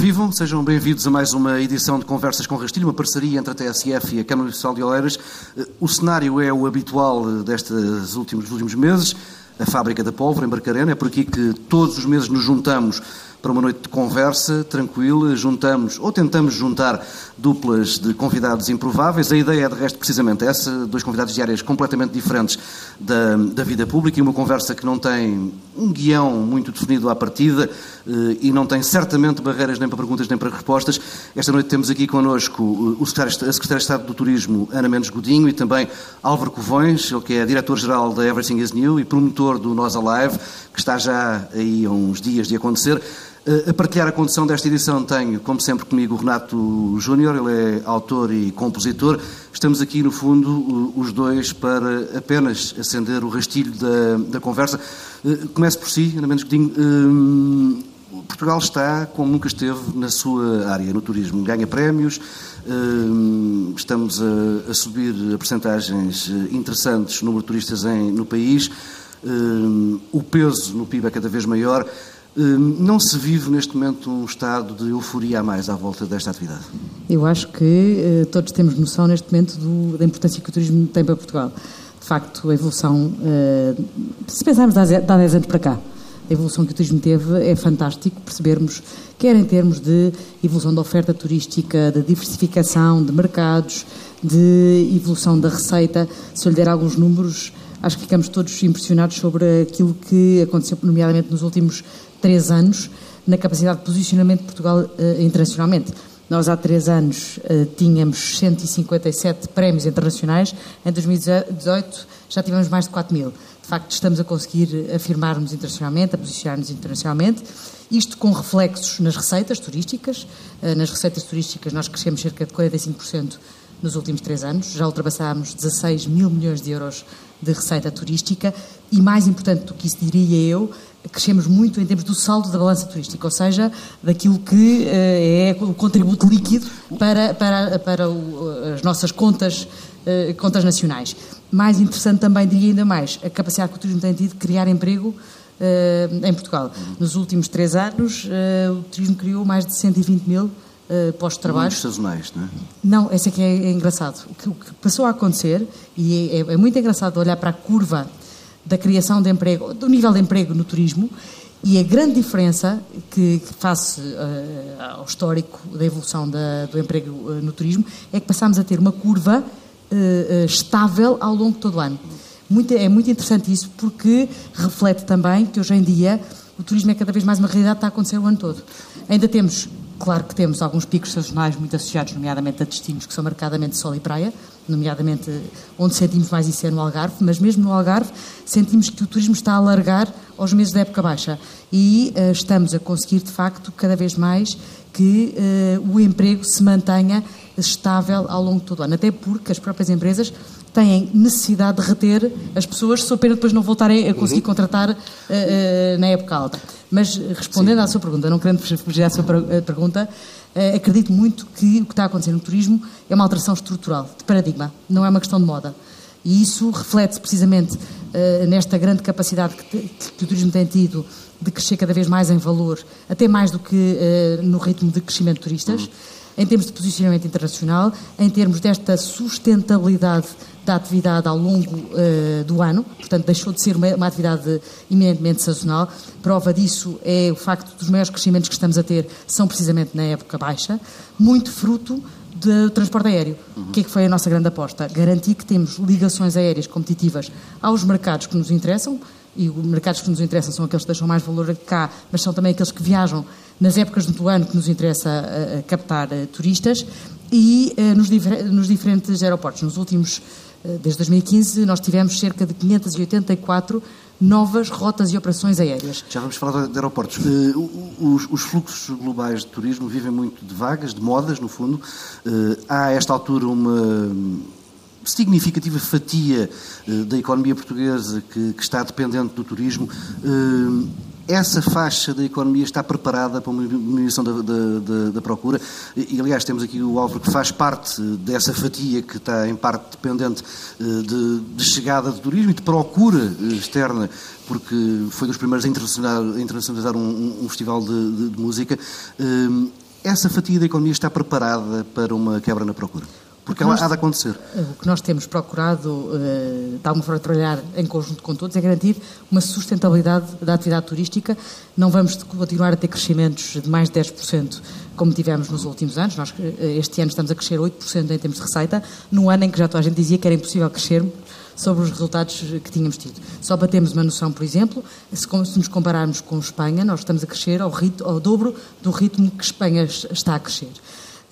Vivam, sejam bem-vindos a mais uma edição de Conversas com Rastilho, uma parceria entre a TSF e a Câmara Municipal de Oeiras. O cenário é o habitual destes últimos, últimos meses, a fábrica da pólvora em Barcarena. É por aqui que todos os meses nos juntamos para uma noite de conversa tranquila. Juntamos, ou tentamos juntar, duplas de convidados improváveis. A ideia é, de resto, precisamente essa: dois convidados de áreas completamente diferentes da, da vida pública e uma conversa que não tem um guião muito definido à partida eh, e não tem certamente barreiras nem para perguntas nem para respostas. Esta noite temos aqui connosco o secretário, a Secretária de Estado do Turismo, Ana Mendes Godinho, e também Álvaro Covões, ele que é diretor-geral da Everything is New e promotor do Nós Alive, que está já aí há uns dias de acontecer. A partilhar a condução desta edição tenho, como sempre, comigo o Renato Júnior, ele é autor e compositor. Estamos aqui, no fundo, os dois para apenas acender o rastilho da, da conversa. Começo por si, Ana Mendes Godinho. Hum, Portugal está como nunca esteve na sua área, no turismo. Ganha prémios, hum, estamos a, a subir a percentagens interessantes, número de turistas em, no país, hum, o peso no PIB é cada vez maior. Hum, não se vive neste momento um estado de euforia a mais à volta desta atividade? Eu acho que uh, todos temos noção neste momento do, da importância que o turismo tem para Portugal. De facto, a evolução, uh, se pensarmos de há 10 anos para cá, a evolução que o turismo teve é fantástico percebermos, quer em termos de evolução da oferta turística, de diversificação de mercados, de evolução da receita. Se eu lhe der alguns números, acho que ficamos todos impressionados sobre aquilo que aconteceu, nomeadamente nos últimos três anos na capacidade de posicionamento de Portugal uh, internacionalmente. Nós há três anos uh, tínhamos 157 prémios internacionais, em 2018 já tivemos mais de 4 mil. De facto, estamos a conseguir afirmar-nos internacionalmente, a posicionar-nos internacionalmente, isto com reflexos nas receitas turísticas. Uh, nas receitas turísticas nós crescemos cerca de 45% nos últimos três anos, já ultrapassámos 16 mil milhões de euros de receita turística e, mais importante do que isso, diria eu, crescemos muito em termos do saldo da balança turística, ou seja, daquilo que uh, é o contributo líquido para, para, para as nossas contas, uh, contas nacionais. Mais interessante também, diria ainda mais, a capacidade que o turismo tem tido de criar emprego uh, em Portugal. Nos últimos três anos, o turismo criou mais de 120 mil uh, postos de trabalho. Muitos sazonais, não é? Não, esse aqui é, é engraçado. O que, o que, passou a acontecer, e é, é, é muito engraçado olhar para a curva da criação de emprego, do nível de emprego no turismo, e a grande diferença que, que face uh, ao histórico da evolução da, do emprego uh, no turismo é que passamos a ter uma curva uh, estável ao longo de todo o ano. Muito, é muito interessante isso porque reflete também que hoje em dia o turismo é cada vez mais uma realidade que está a acontecer o ano todo. Ainda temos Claro que temos alguns picos sazonais muito associados, nomeadamente a destinos que são marcadamente sol e praia, nomeadamente onde sentimos mais isso é no Algarve, mas mesmo no Algarve sentimos que o turismo está a alargar aos meses da época baixa e uh, estamos a conseguir, de facto, cada vez mais que uh, o emprego se mantenha estável ao longo de todo o ano, até porque as próprias empresas têm necessidade de reter as pessoas, só pena depois não voltarem a conseguir uhum. contratar uh, na época alta. Mas respondendo Sim. à sua pergunta, não querendo fugir à sua pergunta, acredito muito que o que está a acontecer no turismo é uma alteração estrutural, de paradigma, não é uma questão de moda. E isso reflete-se precisamente nesta grande capacidade que, te, que, o turismo tem tido de crescer cada vez mais em valor, até mais do que no ritmo de crescimento de turistas. Uhum em termos de posicionamento internacional, em termos desta sustentabilidade da atividade ao longo uh, do ano, portanto, deixou de ser uma, uma, atividade eminentemente sazonal. Prova disso é o facto dos maiores crescimentos que estamos a ter são precisamente na época baixa, muito fruto do transporte aéreo. Uhum. O que é que foi a nossa grande aposta? Garantir que temos ligações aéreas competitivas aos mercados que nos interessam, e os mercados que nos interessam são aqueles que deixam mais valor cá, mas são também aqueles que viajam nas épocas do ano que nos interessa uh, captar uh, turistas e uh, nos, difer nos, diferentes aeroportos. Nos últimos desde 2015, nós tivemos cerca de 584 novas rotas e operações aéreas. Já vamos falar de aeroportos. Eh, os, os, fluxos globais de turismo vivem muito de vagas, de modas, no fundo. Eh, há, a esta altura, uma significativa fatia da economia portuguesa que, que está dependente do turismo essa faixa da economia está preparada para uma diminuição da, da, da, procura e, aliás, temos aqui o Álvaro que faz parte dessa fatia que está em parte dependente eh, de, de chegada de turismo e de procura eh, externa, porque foi dos primeiros a internacionalizar, a internacionalizar um, um, festival de, de, de música. Eh, essa fatia da economia está preparada para uma quebra na procura? Porque ela há de acontecer. O que nós temos procurado, de alguma forma, trabalhar em conjunto com todos, é garantir uma sustentabilidade da atividade turística. Não vamos continuar a ter crescimentos de mais de 10%, como tivemos nos últimos anos. Nós, este ano, estamos a crescer 8% em termos de receita, num ano em que já toda a gente dizia que era impossível crescer sobre os resultados que tínhamos tido. Só para termos uma noção, por exemplo, se, nos compararmos com Espanha, nós estamos a crescer ao, ritmo, ao dobro do ritmo que Espanha está a crescer.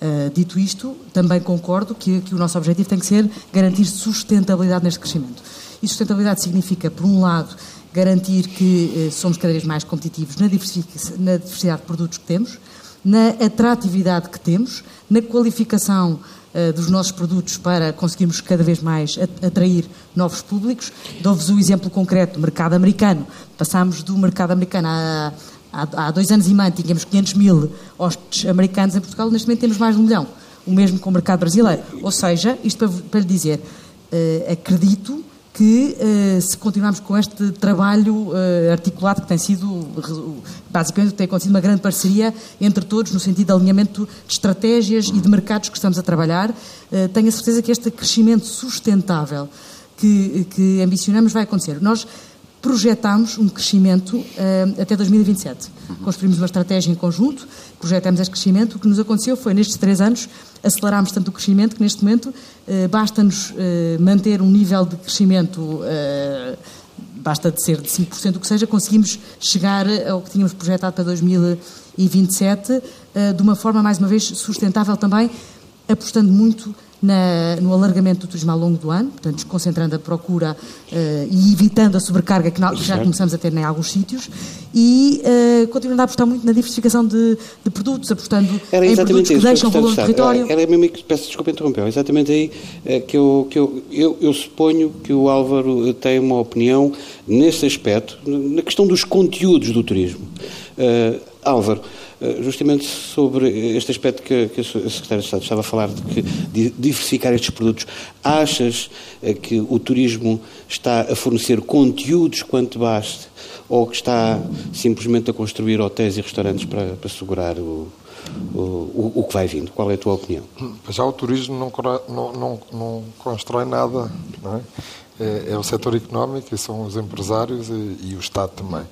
Uh, dito isto, também concordo que, que, o nosso objetivo tem que ser garantir sustentabilidade neste crescimento. E sustentabilidade significa, por um lado, garantir que uh, somos cada vez mais competitivos na, na, diversidade de produtos que temos, na atratividade que temos, na qualificação uh, dos nossos produtos para conseguirmos cada vez mais atrair novos públicos. Dou-vos o um exemplo concreto do mercado americano. Passámos do mercado americano a Há, há dois anos e meio tínhamos 500 mil hóspedes americanos em Portugal, neste momento temos mais de um milhão. O mesmo com o mercado brasileiro. Ou seja, isto para, para lhe dizer, uh, acredito que uh, se continuarmos com este trabalho uh, articulado que tem sido, basicamente, tem acontecido uma grande parceria entre todos no sentido de alinhamento de estratégias e de mercados que estamos a trabalhar, tenho a certeza que este crescimento sustentável que, que ambicionamos vai acontecer. Nós projetámos um crescimento uh, até 2027. Construímos uma estratégia em conjunto, projetamos este crescimento. O que nos aconteceu foi, nestes três anos, acelerámos tanto o crescimento que, neste momento, uh, basta-nos uh, manter um nível de crescimento, basta de ser de 5%, o que seja, conseguimos chegar ao que tínhamos projetado para 2027, de uma forma, mais uma vez, sustentável também, apostando muito na, no alargamento do turismo ao longo do ano, portanto, desconcentrando a procura uh, e evitando a sobrecarga que, que já começamos a ter em alguns sítios e uh, continuando a apostar muito na diversificação de, de produtos, apostando Era em produtos que deixam valor no território. Era, era mesmo que, peço desculpa interromper, exatamente aí uh, que, eu, que eu, eu, eu suponho que o Álvaro tem uma opinião nesse aspecto, na questão dos conteúdos do turismo. Álvaro, eh, justamente sobre este aspecto que, que a Secretária de Estado estava a falar, de, que, de diversificar estes produtos. Achas eh, que o turismo está a fornecer conteúdos quanto baste ou que está simplesmente a construir hotéis e restaurantes para, para segurar o, o, o, que vai vindo? Qual é a tua opinião? Já o turismo não, não, não, não constrói nada, não é? é? É, o setor económico e são os empresários e, e o Estado também.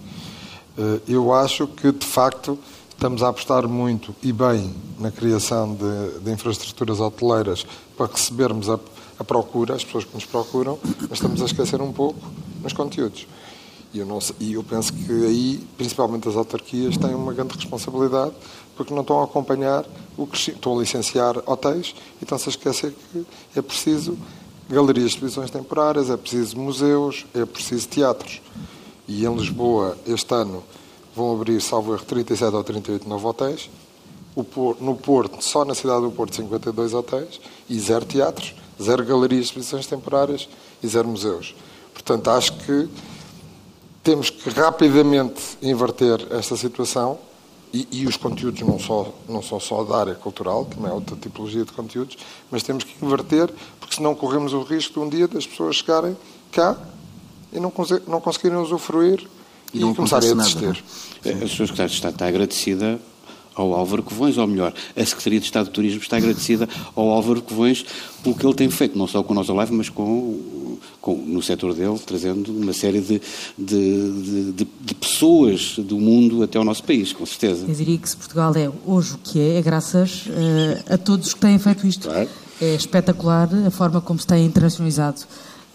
Eh, eu acho que, de facto, Estamos a apostar muito e bem na criação de, de infraestruturas hoteleiras para recebermos a, a, procura, as pessoas que nos procuram, mas estamos a esquecer um pouco nos conteúdos. E eu, não, e eu penso que aí, principalmente as autarquias, têm uma grande responsabilidade porque não estão a acompanhar o que estão a licenciar hotéis e estão-se a esquecer que é preciso galerias de exposições temporárias, é preciso museus, é preciso teatros. E em Lisboa, este ano, vão abrir, salvo erro, 37 ou 38 novos hotéis. no Porto, só na cidade do Porto, 52 hotéis e zero teatros, zero galerias de exposições temporárias e zero museus. Portanto, acho que temos que rapidamente inverter esta situação e, e, os conteúdos não, só, não são só da área cultural, também é outra tipologia de conteúdos, mas temos que inverter, porque senão corremos o risco de um dia das pessoas chegarem cá e não, não conseguirem usufruir e, e começarem a desistir. A Sra. Secretária de Estado está agradecida ao Álvaro Covões, ou melhor, a Secretaria de Estado de Turismo está agradecida ao Álvaro Covões pelo que ele tem feito, não só com o nosso live, mas com, com, no setor dele, trazendo uma série de, de, de, de, pessoas do mundo até ao nosso país, com certeza. Eu diria que se Portugal é hoje o que é, é graças uh, a todos que têm feito isto. Claro. É espetacular a forma como se tem internacionalizado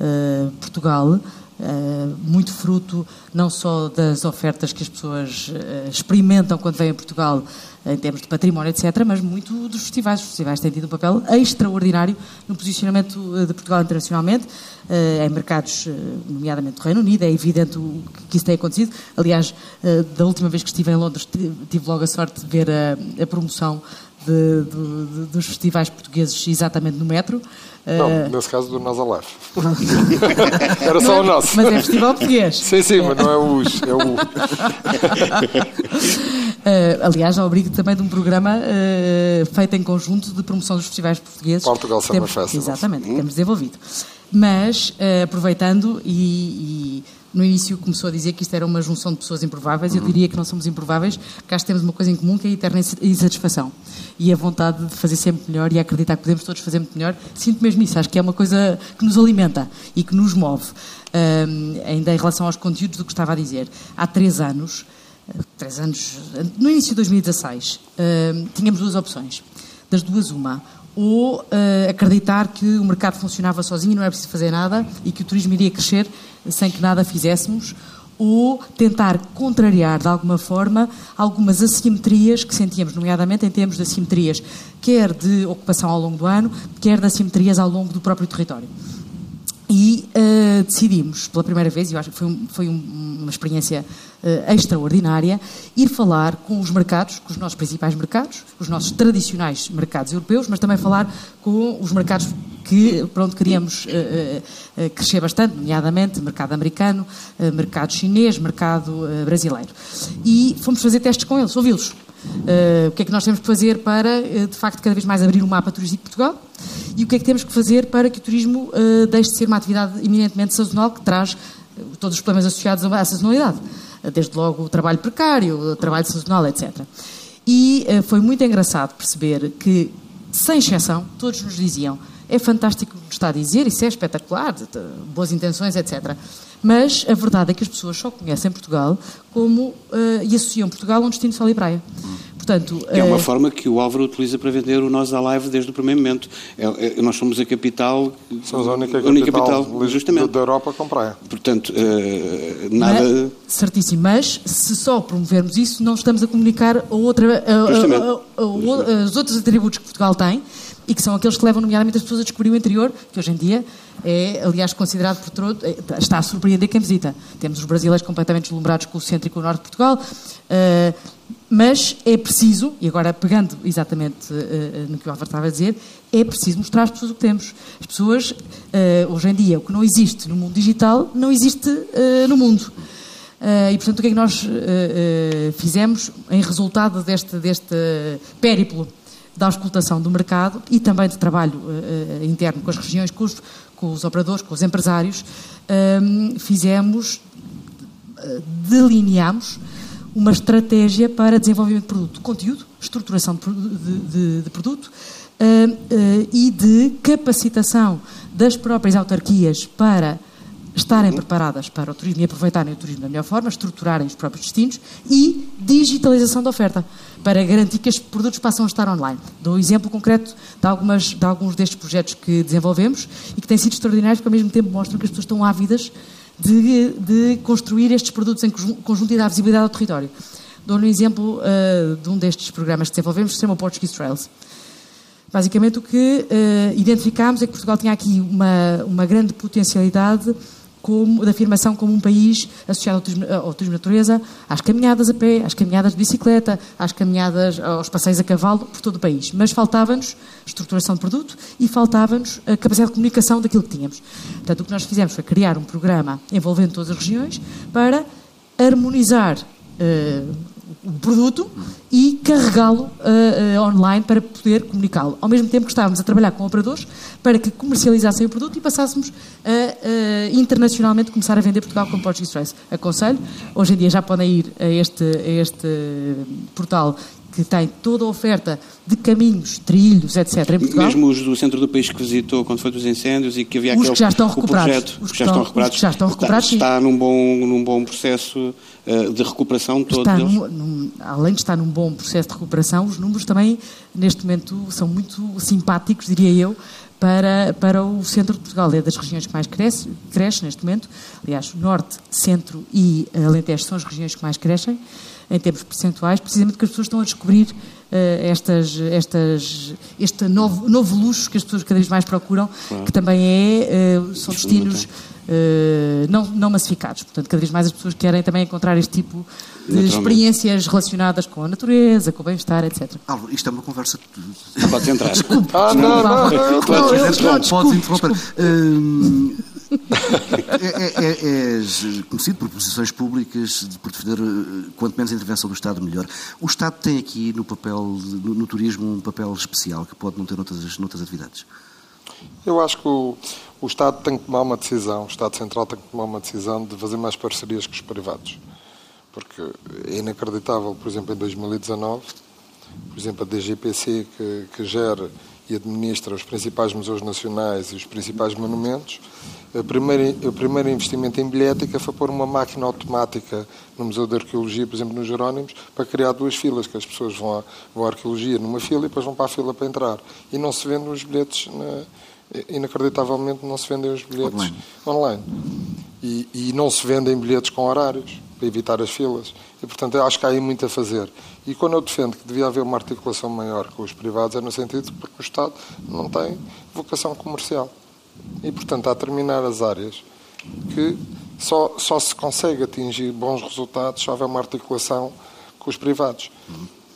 uh, Portugal. Uh, muito fruto não só das ofertas que as pessoas uh, experimentam quando vêm a Portugal em termos de património, etc., mas muito dos festivais. Os festivais têm tido um papel extraordinário no posicionamento eh, de Portugal internacionalmente, em mercados, nomeadamente do Reino Unido. É evidente que isso tem acontecido. Aliás, da última vez que estive em Londres, tive logo a sorte de ver a promoção de, de, dos festivais portugueses exatamente no metro. Não, uh... nesse caso do Nazalef. Era só o nosso. Mas é festival português. Sim, sim, mas não é o US, é o U. Uh, aliás, ao abrigo também de um programa uh, feito em conjunto de promoção dos festivais portugueses. Portugal Summer Festival. Exatamente, que temos desenvolvido. Mas, uh, aproveitando e, e no início começou a dizer que isto era uma junção de pessoas improváveis. Eu diria que não somos improváveis, porque acho que temos uma coisa em comum que é a eterna insatisfação. E a vontade de fazer sempre melhor e acreditar que podemos todos fazer muito melhor. Sinto mesmo isso. Acho que é uma coisa que nos alimenta e que nos move. Um, ainda em relação aos conteúdos do que estava a dizer. Há três anos, três anos, no início de 2016, um, tínhamos duas opções. Das duas, uma ou uh, acreditar que o mercado funcionava sozinho, não era preciso fazer nada e que o turismo iria crescer sem que nada fizéssemos, ou tentar contrariar de alguma forma algumas assimetrias que sentíamos, nomeadamente em termos de assimetrias, quer de ocupação ao longo do ano, quer de assimetrias ao longo do próprio território. E uh, decidimos, pela primeira vez, e eu acho que foi, um, foi um, uma experiência uh, extraordinária, ir falar com os mercados, com os nossos principais mercados, os nossos tradicionais mercados europeus, mas também falar com os mercados que, para onde queríamos uh, crescer bastante, nomeadamente mercado americano, mercado chinês, mercado brasileiro. E fomos fazer testes com eles, ouvi-los. Uh, o que é que nós temos que fazer para, uh, de facto, cada vez mais abrir o mapa turístico de Portugal e o que é que temos que fazer para que o turismo uh, deixe de ser uma atividade eminentemente sazonal que traz todos os problemas associados à sazonalidade, desde logo o trabalho precário, o trabalho sazonal, etc. E foi muito engraçado perceber que, sem exceção, todos nos diziam é fantástico o que está a dizer, isso é espetacular, boas intenções, etc. Mas a verdade é que as pessoas só conhecem Portugal como uh, e associam Portugal a um destino de sol e praia. Portanto, é uma uh, forma que o Álvaro utiliza para vender o Nós Alive desde o primeiro momento. É, é, nós somos a capital. Somos a única, a única capital, capital justamente. da Europa com praia. Portanto, uh, nada. Mas, certíssimo, mas se só promovermos isso, não estamos a comunicar a outra, a, a, os outros atributos que Portugal tem e que são aqueles que levam, nomeadamente, as pessoas a descobrir o interior, que hoje em dia é, aliás, considerado por todo, é, está a surpreender quem visita. Temos os brasileiros completamente deslumbrados com o centro e com o norte de Portugal, uh, mas é preciso, e agora pegando exatamente uh, no que o Álvaro estava a dizer, é preciso mostrar às pessoas o que temos. As pessoas, uh, hoje em dia, o que não existe no mundo digital, não existe no mundo. Uh, e, portanto, o que é que nós uh, uh, fizemos em resultado deste, deste périplo da auscultação do mercado e também de trabalho interno com as regiões, com os, com os operadores, com os empresários, fizemos, delineamos uma estratégia para desenvolvimento de produto, conteúdo, estruturação de, de, de produto uh, uh, e de capacitação das próprias autarquias para estarem preparadas para o turismo e aproveitarem o turismo da melhor forma, estruturarem os próprios destinos e digitalização da oferta, para garantir que estes produtos passam a estar online. Dou um exemplo concreto de, algumas, de alguns destes projetos que desenvolvemos e que têm sido extraordinários, porque ao mesmo tempo mostram que as pessoas estão ávidas de, de construir estes produtos em conjunto e dar visibilidade ao território. Dou um exemplo uh, de um destes programas que desenvolvemos, que se chama Portuguese Trails. Basicamente, o que uh, identificámos é que Portugal tinha aqui uma, uma grande potencialidade como, da afirmação como um país associado ao turismo, ao turismo de natureza, às caminhadas a pé, às caminhadas de bicicleta, às caminhadas, aos passeios a cavalo, por todo o país. Mas faltava-nos estruturação de produto e faltava-nos a capacidade de comunicação daquilo que tínhamos. Portanto, o que nós fizemos foi criar um programa envolvendo todas as regiões para harmonizar uh, o produto e carregá-lo uh, uh, online para poder comunicá-lo. Ao mesmo tempo que estávamos a trabalhar com operadores para que comercializassem o produto e passássemos a uh, internacionalmente começar a vender Portugal com Portuguese Express. Aconselho, hoje em dia já podem ir a este, a este portal que tem toda a oferta de caminhos, trilhos, etc. em Portugal. Mesmo os do centro do país que visitou quando foi dos incêndios e que havia os aquele que já estão recuperados. Projeto, os que já estão recuperados. já estão recuperados está, está num, bom, num bom processo uh, de recuperação todo está num, num, além de estar num bom processo de recuperação, os números também, neste momento, são muito simpáticos, diria eu, para, para o centro de Portugal. É das regiões que mais cresce, cresce neste momento. Aliás, Norte, Centro e Alentejo são as regiões que mais crescem em termos percentuais, precisamente porque as pessoas estão a descobrir uh, estas, estas, este novo, novo luxo que as pessoas cada vez mais procuram, claro. que também é, uh, são destinos uh, não, não massificados. Portanto, cada vez mais as pessoas querem também encontrar este tipo de experiências relacionadas com a natureza, com o bem-estar, etc. Álvaro, isto é uma conversa. Podes entrar. Desculpe. Ah, não, não, não, não, Podes interromper. é, é, é, é, conhecido por posições públicas por defender eh, quanto menos a intervenção do Estado, melhor. O Estado tem aqui no papel, no, no turismo, um papel especial que pode não ter noutras, noutras atividades. Eu acho que o, o Estado tem que tomar uma decisão, o Estado Central tem que tomar uma decisão de fazer mais parcerias com os privados. Porque é inacreditável, por exemplo, em 2019, por exemplo, a DGPC, que, que gera e administra os principais museus nacionais e os principais monumentos, o primeiro, o primeiro investimento em bilhética foi pôr uma máquina automática no Museu de Arqueologia, por exemplo, nos Jerónimos, para criar duas filas, que as pessoas vão à, vão à arqueologia numa fila e depois vão para a fila para entrar. E não se vendem os bilhetes, na, inacreditavelmente não se vendem os bilhetes online. online. E, e não se vendem bilhetes com horários, para evitar as filas. E, portanto, eu acho que há aí muito a fazer. E quando eu defendo que devia haver uma articulação maior com os privados, é no sentido de que o Estado não tem vocação comercial. E, portanto, há determinadas áreas que só, só se consegue atingir bons resultados se houver uma articulação com os privados.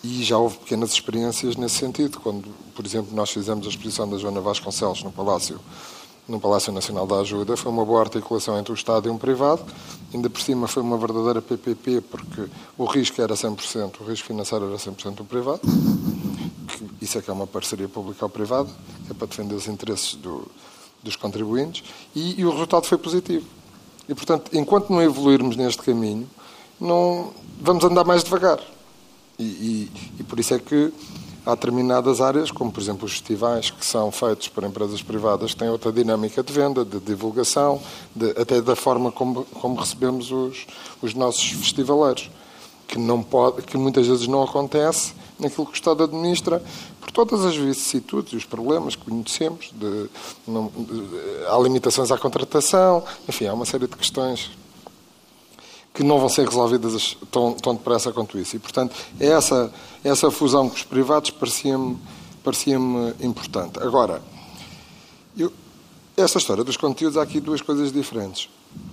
E já houve pequenas experiências nesse sentido, quando, por exemplo, nós fizemos a exposição da Joana Vasconcelos no Palácio, no Palácio Nacional da Ajuda, foi uma boa articulação entre o Estado e um privado, ainda por cima foi uma verdadeira PPP, porque o risco era 100%, o risco financeiro era 100% do privado, isso é que é uma parceria pública-privada, é para defender os interesses do, dos contribuintes, e, e, o resultado foi positivo. E, portanto, enquanto não evoluirmos neste caminho, não vamos andar mais devagar. E, e, e por isso é que há determinadas áreas, como por exemplo os festivais, que são feitos por empresas privadas, que têm outra dinâmica de venda, de divulgação, de, até da forma como, como recebemos os, os nossos festivaleiros, que, não pode, que muitas vezes não acontece naquilo que o Estado administra, por todas as vicissitudes e os problemas que conhecemos, de, de, há limitações à contratação, enfim, há uma série de questões que não vão ser resolvidas tão, tão depressa quanto isso. E, portanto, essa, essa fusão com os privados parecia-me parecia importante. Agora, eu, esta história dos conteúdos, há aqui duas coisas diferentes.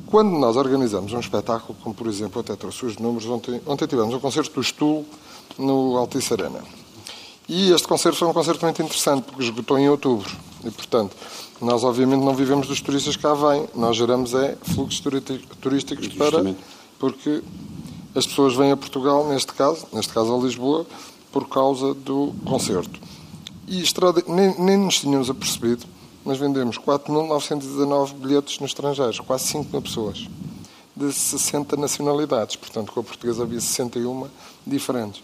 Quando nós organizamos um espetáculo, como por exemplo, até trouxe os números, ontem, ontem tivemos um concerto do Stool no Altice Arena. E este concerto foi um concerto muito interessante, porque esgotou em outubro. E, portanto, nós obviamente não vivemos dos turistas que cá vêm, nós geramos é fluxos turísticos para porque as pessoas vêm a Portugal, neste caso, neste caso a Lisboa, por causa do concerto. E nem, nem nos tínhamos apercebido, mas vendemos 4.919 bilhetes nos estrangeiros, quase 5 mil pessoas, de 60 nacionalidades. Portanto, com a portuguesa havia 61 diferentes.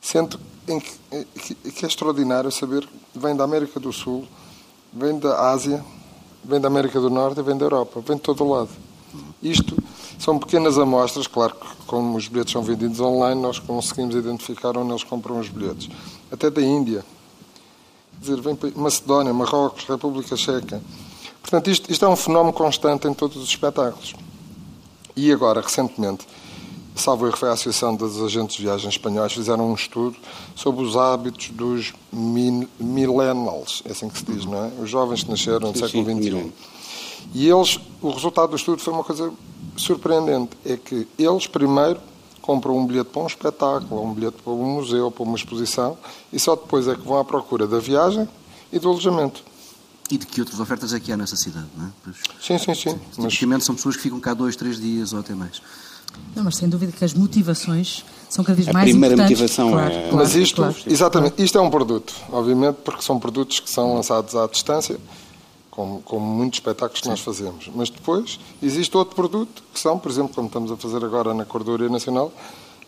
Sendo que, que é extraordinário saber que vem da América do Sul, vem da Ásia, vem da América do Norte e vem da Europa, vem de todo o lado. Isto são pequenas amostras, claro que como os bilhetes são vendidos online, nós conseguimos identificar onde eles compram os bilhetes. Até da Índia. Dizer, vem Macedónia, Marrocos, República Checa. Portanto, isto, isto é um fenómeno constante em todos os espetáculos. E agora, recentemente, salvo erro, foi a Associação dos Agentes de Viagem Espanhóis, fizeram um estudo sobre os hábitos dos millennials, é assim que se diz, não é? Os jovens que nasceram no século XXI. E eles, o resultado do estudo foi uma coisa surpreendente. É que eles primeiro compram um bilhete para um espetáculo, um bilhete para um museu, para uma exposição, e só depois é que vão à procura da viagem e do alojamento. E de que outras ofertas é que há nessa cidade, não é? Pois, sim, sim, sim. Mas... Tipicamente são pessoas que ficam cá dois, três dias ou até mais. Não, mas sem dúvida que as motivações são cada vez a mais importantes. A primeira motivação claro, é... Claro, mas isto, claro. exatamente, isto é um produto, obviamente, porque são produtos que são lançados à distância, como, como muitos espetáculos que nós fazemos. Mas depois existe outro produto, que são, por exemplo, como estamos a fazer agora na Cordoaria Nacional,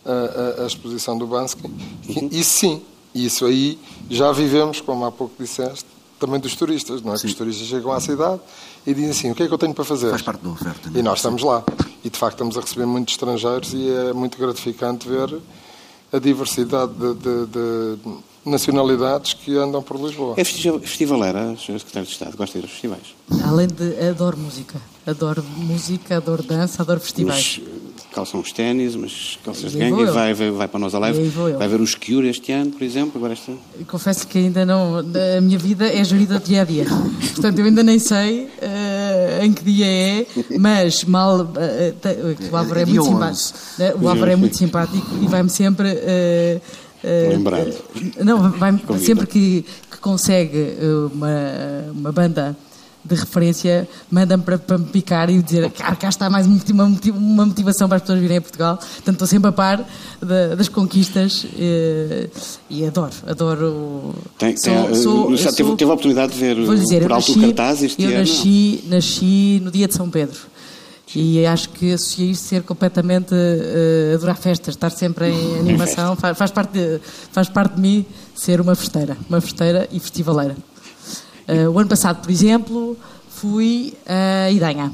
a, a, a, exposição do Bansky. Uhum. Isso sim, isso aí já vivemos, como há pouco disseste, também dos turistas, não é? Que os turistas chegam à cidade e dizem assim, o que é que eu tenho para fazer? Faz parte da oferta. É? E nós estamos lá. E de facto estamos a receber muitos estrangeiros e é muito gratificante ver a diversidade de, de, de nacionalidades que andam por Lisboa. É festivalera, Sr. Secretário de Estado? Gosta de ir aos festivais? Além de... Adoro música. Adoro música, adoro dança, adoro festivais. Mas, calçam os ténis, mas calças de gangue, vai, vai, vai para nós a live, vai ver os Cure este ano, por exemplo, agora este Confesso que ainda não, a minha vida é gerida dia a dia, portanto eu ainda nem sei uh, em que dia é, mas mal, uh, o Álvaro é muito simpático, o Álvaro é muito simpático e vai-me sempre... Uh, Lembrando. não, vai sempre que, que consegue uma, uma banda de referência manda-me para, para, me picar e dizer que cá está mais uma, uma motivação para as pessoas virem a Portugal. Portanto, estou sempre a par das conquistas e, e, adoro, adoro. Tem, sou, tem, sou, teve, sou, teve, a oportunidade de ver dizer, por alto nasci, cartaz este eu ano? Nasci, nasci no dia de São Pedro. E acho que associei ser completamente uh, adorar festas, estar sempre em animação, faz, faz, parte de, faz parte de mim ser uma festeira, uma festeira e festivaleira. Uh, o ano passado, por exemplo, fui a Idanha.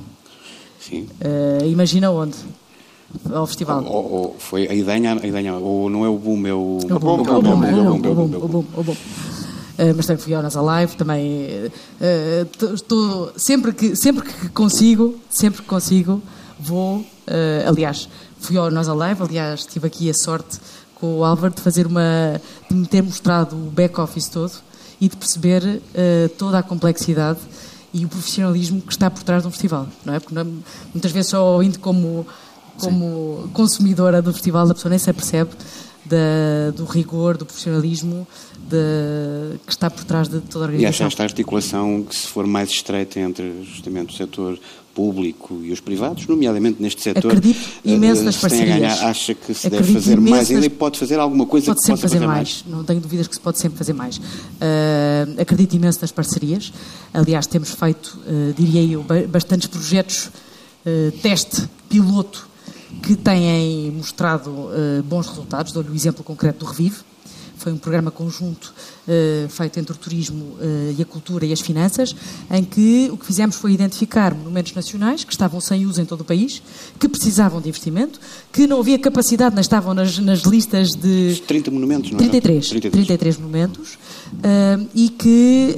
Sim. Uh, imagina onde? Ao festival. Ou, ou, foi a Idanha, a Idanha, ou não é o Boom, é o... O Boom, o Boom, o Boom. Mas também fui ao Nas Alive, também estou sempre que sempre que consigo, sempre que consigo, vou, aliás, fui ao Nas Alive, aliás, tive aqui a sorte com o Álvaro de fazer uma de me ter mostrado o back office todo e de perceber uh, toda a complexidade e o profissionalismo que está por trás de um festival, não é? Porque não, muitas vezes só indo como, como consumidora do festival, a pessoa nem se apercebe da, do rigor, do profissionalismo de, que está por trás de toda a organização. E acha esta articulação que se for mais estreita entre justamente o setor público e os privados, nomeadamente neste setor. Acredito imenso nas parcerias. Ganhar, acha que se Acredito deve fazer mais ainda e pode fazer alguma coisa pode que sempre possa fazer, fazer mais. mais. Não tenho dúvidas que se pode sempre fazer mais. Uh, acredito imenso nas parcerias. Aliás, temos feito, uh, diria eu, bastantes projetos uh, teste, piloto, que têm mostrado bons resultados. Dou-lhe o exemplo concreto do Revive. Foi um programa conjunto uh, feito entre o turismo uh, e a cultura e as finanças, em que o que fizemos foi identificar monumentos nacionais que estavam sem uso em todo o país, que precisavam de investimento, que não havia capacidade, não estavam nas, nas listas de... 30 monumentos, não é? 33, 33. 33 monumentos, uh, e que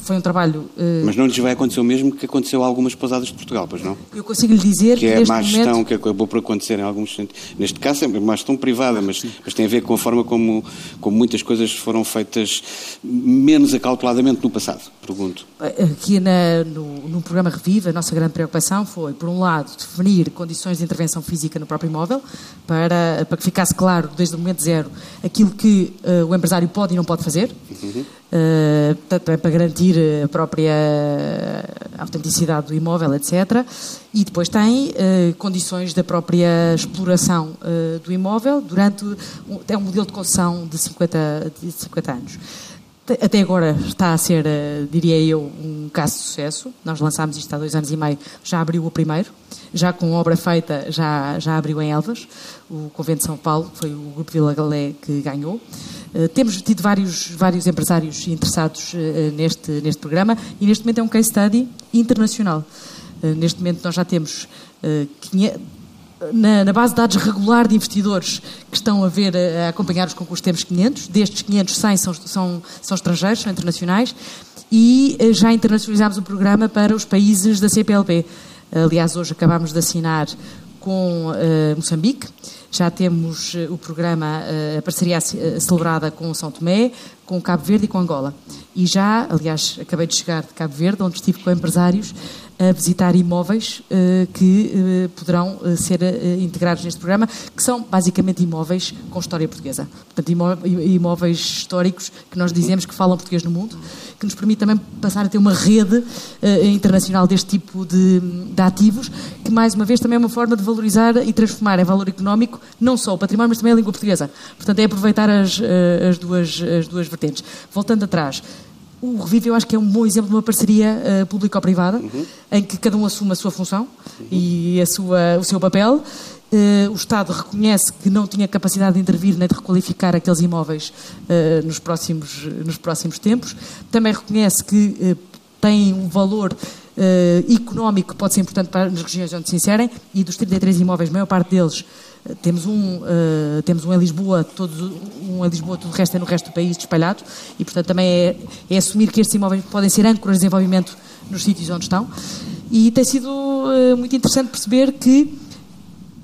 foi um trabalho... Mas não lhes vai acontecer o mesmo que aconteceu a algumas pousadas de Portugal, pois não? Eu consigo lhe dizer que, que é a má gestão momento... que acabou por acontecer em alguns... Neste caso é uma gestão privada, mas, mas tem a ver com a forma como como muitas coisas foram feitas menos acauteladamente no passado, pergunto. Aqui na, no, no programa Reviva, a nossa grande preocupação foi, por um lado, definir condições de intervenção física no próprio imóvel, para, para que ficasse claro, desde o momento zero, aquilo que uh, o empresário pode e não pode fazer, uhum. Uh, para garantir a própria autenticidade do imóvel, etc. E depois tem uh, condições da própria exploração do imóvel durante... Um, é um modelo de construção de 50, de 50 anos. Até agora está a ser, eh, diria eu, um caso de sucesso. Nós lançámos isto há dois anos e meio, já abriu o primeiro, já com obra feita, já, já abriu em Elvas, o Convento de São Paulo, foi o Grupo Vila Galé que ganhou. Uh, temos tido vários, vários empresários interessados uh, neste, neste programa e neste momento é um case study internacional. Uh, neste momento nós já temos 500, na, na, base de dados regular de investidores que estão a ver, a, acompanhar os concursos, temos 500. Destes 500, 100 são, são, são estrangeiros, são internacionais. E eh, já internacionalizámos o programa para os países da CPLP. Aliás, hoje acabámos de assinar com uh, Moçambique, já temos uh, o programa, uh, a parceria celebrada com São Tomé, com Cabo Verde e com Angola. E já, aliás, acabei de chegar de Cabo Verde, onde estive com empresários a visitar imóveis uh, que uh, poderão uh, ser integrados neste programa, que são basicamente imóveis com história portuguesa. Portanto, imóveis históricos que nós dizemos que falam português no mundo, que nos permite também passar a ter uma rede internacional deste tipo de, de, ativos, que mais uma vez também é uma forma de valorizar e transformar em valor económico não só o património, mas também a língua portuguesa. Portanto, é aproveitar as, as, duas, as duas vertentes. Voltando atrás, o Revive eu acho que é um bom exemplo de uma parceria uh, público-privada, uhum. em que cada um assume a sua função uhum. e a sua, o seu papel. Uh, o Estado reconhece que não tinha capacidade de intervir nem de requalificar aqueles imóveis uh, nos, próximos, nos próximos tempos. Também reconhece que tem um valor económico que pode ser importante para as regiões onde se inserem e dos 33 imóveis, a maior parte deles temos um, uh, temos um em Lisboa, todo, um em Lisboa, tudo o resto é no resto do país espalhado, e portanto também é, é assumir que estes imóveis podem ser âncoras de desenvolvimento nos sítios onde estão. E tem sido uh, muito interessante perceber que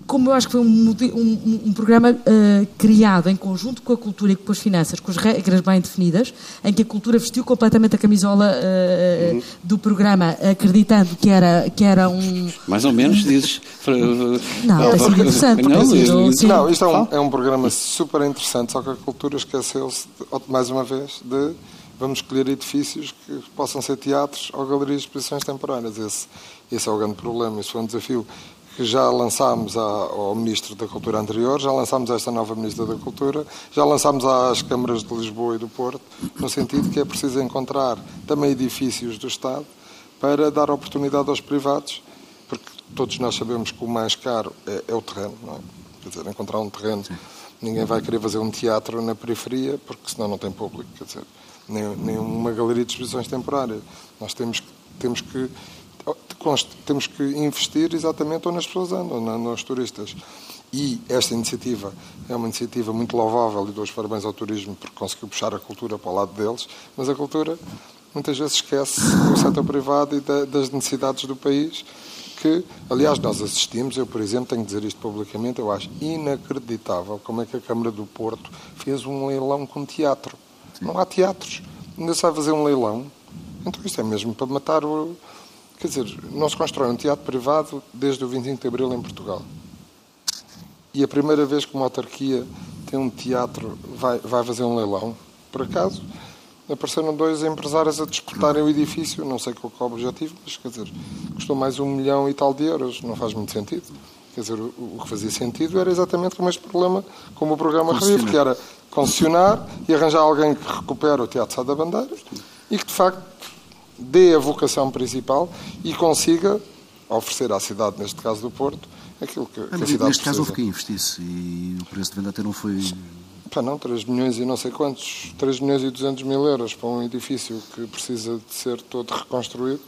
como eu acho que foi um, um, um programa uh, criado em conjunto com a cultura e com as finanças, com as regras bem definidas, em que a cultura vestiu completamente a camisola uh, uhum. do programa, acreditando que era, que era um. Mais ou menos, dizes. Não, tem sido interessante. Não, sido, sim. não isto é um, é um programa super interessante, só que a cultura esqueceu-se, mais uma vez, de vamos escolher edifícios que possam ser teatros ou galerias de exposições temporárias. Esse, esse é o grande problema. Isso foi um desafio que já lançámos ao Ministro da Cultura anterior, já lançámos esta nova Ministra da Cultura, já lançámos às câmaras de Lisboa e do Porto, no sentido que é preciso encontrar também edifícios do Estado para dar oportunidade aos privados, porque todos nós sabemos que o mais caro é, é o terreno, não é? Quer dizer, encontrar um terreno, ninguém vai querer fazer um teatro na periferia, porque senão não tem público, quer dizer, nem, nem uma galeria de exposições temporárias. Nós temos, temos que temos que investir exatamente onde as pessoas andam, nos turistas. E esta iniciativa é uma iniciativa muito louvável e dou os parabéns ao turismo porque conseguiu puxar a cultura para o lado deles, mas a cultura muitas vezes esquece do setor privado e das necessidades do país que, aliás, nós assistimos, eu, por exemplo, tenho que dizer isto publicamente, eu acho inacreditável como é que a Câmara do Porto fez um leilão com teatro. Não há teatros. Ainda sabe fazer um leilão. Então isto é mesmo para matar o, Quer dizer, não se constrói um teatro privado desde o 25 de Abril em Portugal. E a primeira vez que uma autarquia tem um teatro, vai, vai fazer um leilão, por acaso, apareceram dois empresários a disputarem o edifício, não sei qual é o objetivo, mas quer dizer, custou mais um milhão e tal de euros, não faz muito sentido. Quer dizer, o, o que fazia sentido era exatamente como este problema, como o programa Revive, que era concessionar e arranjar alguém que recupera o Teatro Sá da Bandeira e que, de facto, dê a vocação principal e consiga oferecer à cidade, neste caso do Porto, aquilo que, que a cidade Neste caso houve que investisse e o preço de venda até não foi... Pá, não, 3 milhões e não sei quantos, 3 milhões e 200 mil euros para um edifício que precisa de ser todo reconstruído.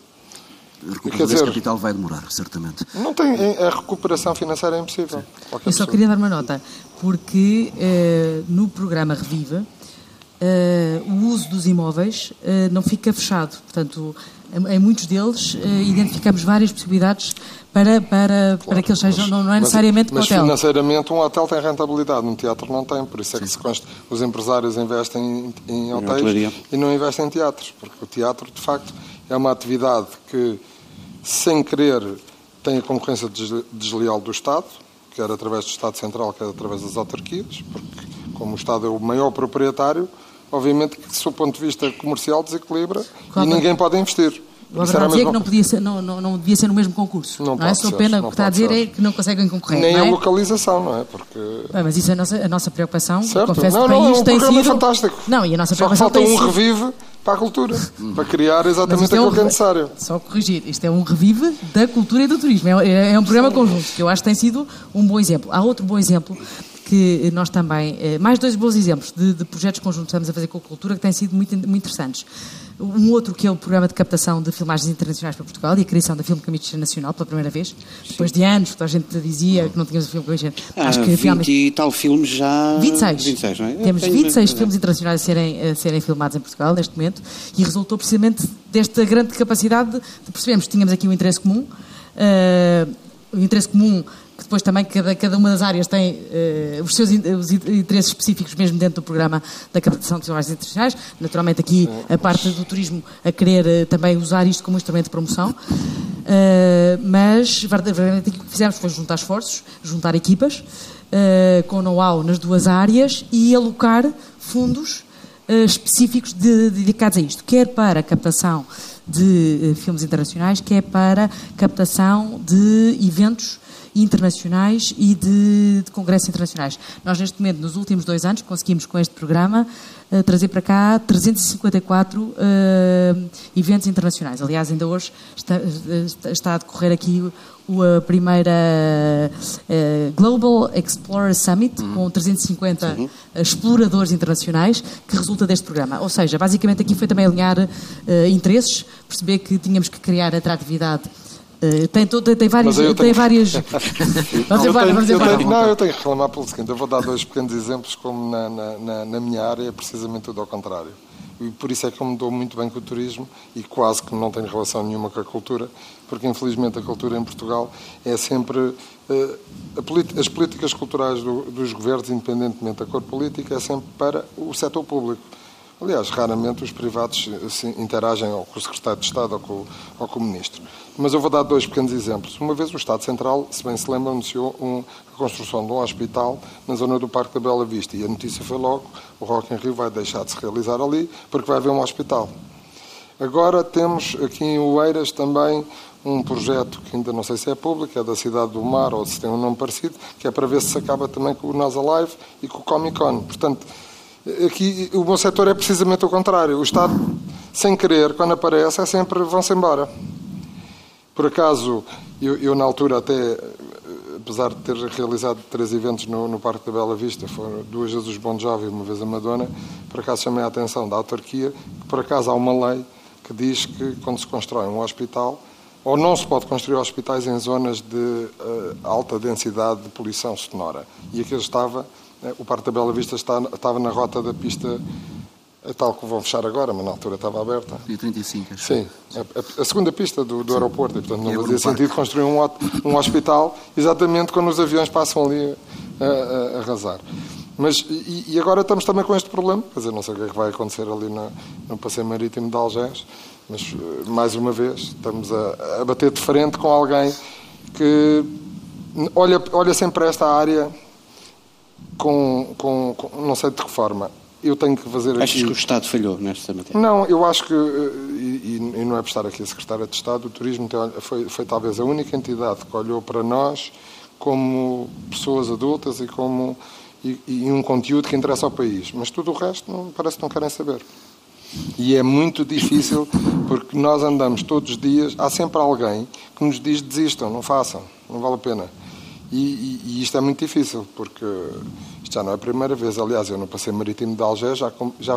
A recuperação desse capital vai demorar, certamente. Não tem, a recuperação financeira é impossível. Eu só queria dar uma nota, porque eh, no programa Reviva, Uh, o uso dos imóveis uh, não fica fechado. Portanto, em, em muitos deles uh, identificamos várias possibilidades para, para, claro, para que eles sejam, mas, não, não, é necessariamente mas, mas hotel. financeiramente um hotel tem rentabilidade, um teatro não tem, por isso é que se consta, os empresários investem em, em hotéis e não investem em teatros, porque o teatro, de facto, é uma atividade que, sem querer, tem a concorrência desleal do Estado, quer através do Estado Central, quer através das autarquias, porque como o Estado é o maior proprietário, obviamente que, do ponto de vista comercial, desequilibra claro. e ninguém pode investir. O Abraham dizia que não, podia ser, não, não, não devia ser no mesmo concurso. Não, não é? Só pena, o que está a dizer ser. é que não conseguem concorrer. Nem é? a localização, não é? Porque... Ah, mas isso é a nossa, a nossa preocupação. Certo. Confesso não, que não, é um tem sido... fantástico. Não, e a nossa Só preocupação falta um sido... revive para a cultura, para criar exatamente aquilo é um... que é necessário. Só corrigir, isto é um revive da cultura e do turismo. É, é, é um programa conjunto, que eu acho que tem sido um bom exemplo. Há outro bom exemplo que nós também, eh, mais dois bons exemplos de, de, projetos conjuntos que estamos a fazer com a cultura que têm sido muito, muito interessantes. Um outro que é o programa de captação de filmagens internacionais para Portugal e a criação da Filme Camicha Nacional pela primeira vez, depois de anos que a gente dizia que não tínhamos o Filme Camicha. Ah, Acho que 20 finalmente... e tal filmes já... 26. 26 não é? Temos 26 filmes internacionais a serem, a serem filmados em Portugal neste momento e resultou precisamente desta grande capacidade de, de percebermos que tínhamos aqui um interesse comum, uh, o interesse comum que depois também cada, cada uma das áreas tem uh, os seus os interesses específicos mesmo dentro do programa da captação de filmagens internacionais. Naturalmente aqui a parte do turismo a querer uh, também usar isto como instrumento de promoção. Uh, mas verdadeiramente o que fizemos foi juntar esforços, juntar equipas com know-how nas duas áreas e alocar fundos específicos de, dedicados a isto, quer para captação de filmes internacionais, quer para captação de eventos internacionais e de, de, congressos internacionais. Nós, neste momento, nos últimos dois anos, conseguimos com este programa uh, trazer para cá 354 uh, eh, eventos internacionais. Aliás, ainda hoje está, está a decorrer aqui a primeira uh, Global Explorer Summit, uhum. com 350 Sim. exploradores internacionais, que resulta deste programa. Ou seja, basicamente aqui foi também alinhar uh, interesses, perceber que tínhamos que criar atratividade Uh, tem, tem, tem várias. Tenho... Tem várias... Eu tenho, não, eu tenho que reclamar pelo seguinte: eu vou dar dois pequenos exemplos, como na, na, na minha área é precisamente tudo ao contrário. E por isso é que eu me dou muito bem com o turismo e quase que não tenho relação nenhuma com a cultura, porque infelizmente a cultura em Portugal é sempre. Uh, as políticas culturais do, dos governos, independentemente da cor política, é sempre para o setor público Aliás, raramente os privados assim, interagem ou com o secretário de Estado ou com, ou com, o ministro. Mas eu vou dar dois pequenos exemplos. Uma vez o Estado Central, se bem se lembra, anunciou um, a construção de um hospital na zona do Parque da Bela Vista. E a notícia foi logo, o Rock in Rio vai deixar de se realizar ali porque vai haver um hospital. Agora temos aqui em Oeiras também um projeto que ainda não sei se é público, é da Cidade do Mar ou se tem um nome parecido, que é para ver se se acaba também com o NASA Live e com o Comic Con. Portanto, Aqui o meu setor é precisamente o contrário. O Estado, sem querer, quando aparece, é sempre vão-se embora. Por acaso, eu, eu, na altura até, apesar de ter realizado três eventos no, no Parque da Bela Vista, foram duas vezes os Bon Jovi e uma vez a Madonna, por acaso chamei a atenção da autarquia, que por acaso há uma lei que diz que quando se constrói um hospital, ou não se pode construir hospitais em zonas de uh, alta densidade de poluição sonora. E aquilo estava é, o Parque da Bela Vista está, estava na rota da pista tal que vão fechar agora, mas na altura estava aberta. Dia 35, acho. Sim, a, a, segunda pista do, do aeroporto, e portanto não é fazia sentido construir um, um hospital exatamente quando os aviões passam ali a, a, a arrasar. Mas, e, e, agora estamos também com este problema, quer dizer, não sei o que é que vai acontecer ali no, no passeio marítimo de Algés, mas eh, mais uma vez estamos a, a bater de frente com alguém que olha, olha sempre esta área com, com, com, não sei de que forma. Eu tenho que fazer Achas aqui... que o Estado falhou nesta matéria? Não, eu acho que, eh, e, e não é por estar aqui a Secretária de Estado, o turismo foi, foi talvez a única entidade que olhou para nós como pessoas adultas e como e, e, um conteúdo que interessa ao país. Mas tudo o resto não, parece que não querem saber. E é muito difícil porque nós andamos todos os dias, há sempre alguém que nos diz desistam, não façam, não vale a pena. E, e, e, isto é muito difícil, porque isto já não é a primeira vez. Aliás, eu no Passeio Marítimo de Algés já, já,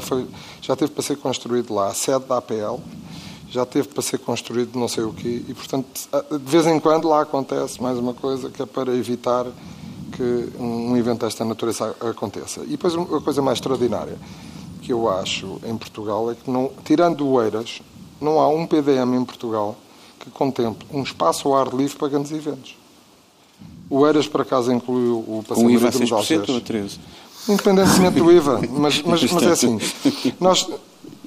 já teve para ser construído lá a sede da APL, já teve para ser construído não sei o quê, e portanto, de vez em quando lá acontece mais uma coisa que é para evitar que um evento desta natureza aconteça. E depois, a coisa mais extraordinária que eu acho em Portugal é que, não, tirando o Eiras, não há um PDM em Portugal que contemple um espaço ao ar livre para grandes eventos. O Eiras, por acaso, incluiu o passeio marítimo de Algés. Com IVA 6% ou 13%? Independentemente do IVA. Mas, mas, mas é assim, nós,